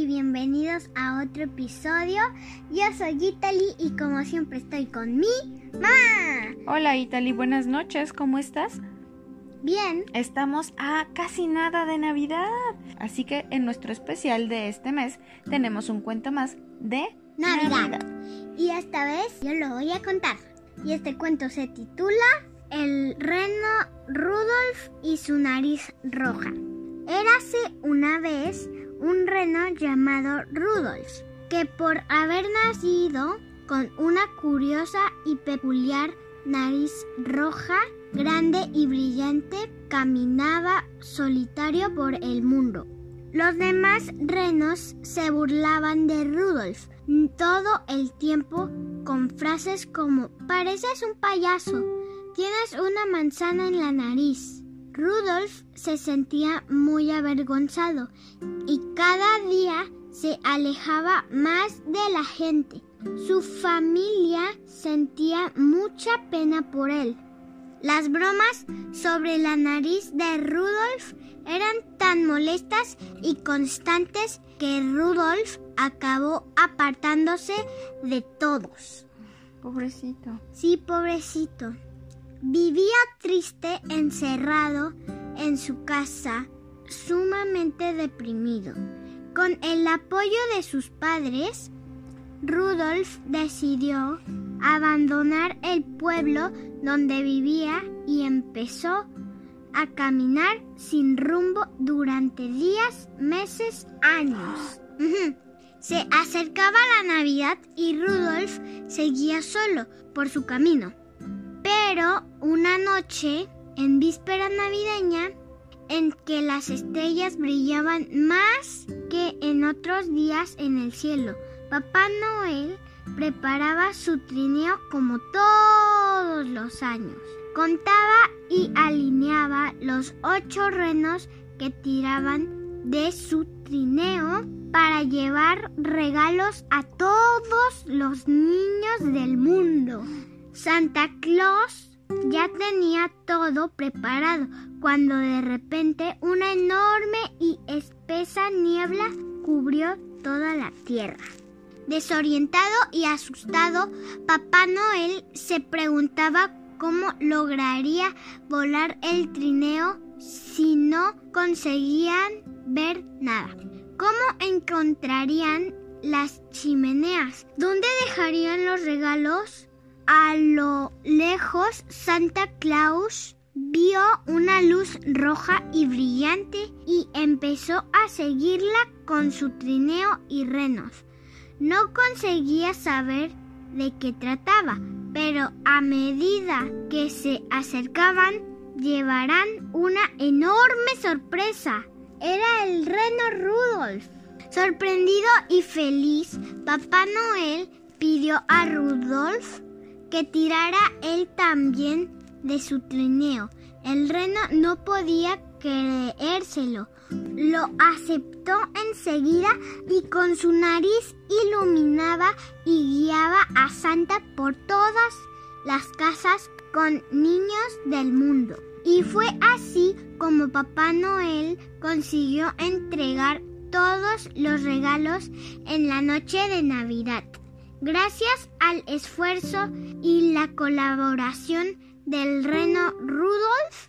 y bienvenidos a otro episodio. Yo soy Italy y como siempre estoy con mi mamá. Hola Italy, buenas noches, ¿cómo estás? Bien. Estamos a casi nada de Navidad, así que en nuestro especial de este mes tenemos un cuento más de Navidad. Y esta vez yo lo voy a contar. Y este cuento se titula El reno Rudolf y su nariz roja. Érase una vez un reno llamado Rudolf, que por haber nacido con una curiosa y peculiar nariz roja, grande y brillante, caminaba solitario por el mundo. Los demás renos se burlaban de Rudolf todo el tiempo con frases como pareces un payaso, tienes una manzana en la nariz, Rudolf se sentía muy avergonzado y cada día se alejaba más de la gente. Su familia sentía mucha pena por él. Las bromas sobre la nariz de Rudolf eran tan molestas y constantes que Rudolf acabó apartándose de todos. Pobrecito. Sí, pobrecito. Vivía triste, encerrado en su casa, sumamente deprimido. Con el apoyo de sus padres, Rudolf decidió abandonar el pueblo donde vivía y empezó a caminar sin rumbo durante días, meses, años. Se acercaba la Navidad y Rudolf seguía solo por su camino. Pero una noche, en víspera navideña, en que las estrellas brillaban más que en otros días en el cielo, Papá Noel preparaba su trineo como todos los años. Contaba y alineaba los ocho renos que tiraban de su trineo para llevar regalos a todos los niños del mundo. Santa Claus ya tenía todo preparado cuando de repente una enorme y espesa niebla cubrió toda la tierra. Desorientado y asustado, Papá Noel se preguntaba cómo lograría volar el trineo si no conseguían ver nada. ¿Cómo encontrarían las chimeneas? ¿Dónde dejarían los regalos? A lo lejos, Santa Claus vio una luz roja y brillante y empezó a seguirla con su trineo y renos. No conseguía saber de qué trataba, pero a medida que se acercaban, llevarán una enorme sorpresa. Era el reno Rudolf. Sorprendido y feliz, Papá Noel pidió a Rudolf que tirara él también de su trineo. El reno no podía creérselo. Lo aceptó enseguida y con su nariz iluminaba y guiaba a Santa por todas las casas con niños del mundo. Y fue así como Papá Noel consiguió entregar todos los regalos en la noche de Navidad. Gracias al esfuerzo y la colaboración del reno Rudolf,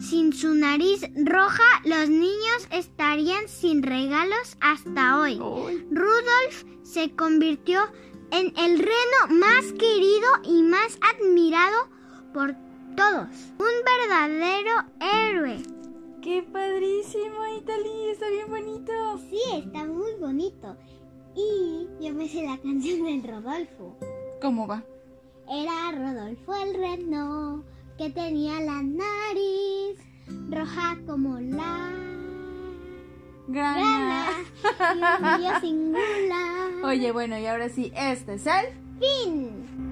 sin su nariz roja, los niños estarían sin regalos hasta hoy. Rudolf se convirtió en el reno más querido y más admirado por todos. Un verdadero héroe. ¡Qué padrísimo, Italy! Está bien bonito. Sí, está muy bonito. Y yo me sé la canción del Rodolfo. ¿Cómo va? Era Rodolfo el reno que tenía la nariz roja como la Grana. grana y un singular. Oye, bueno, y ahora sí, este es el Fin.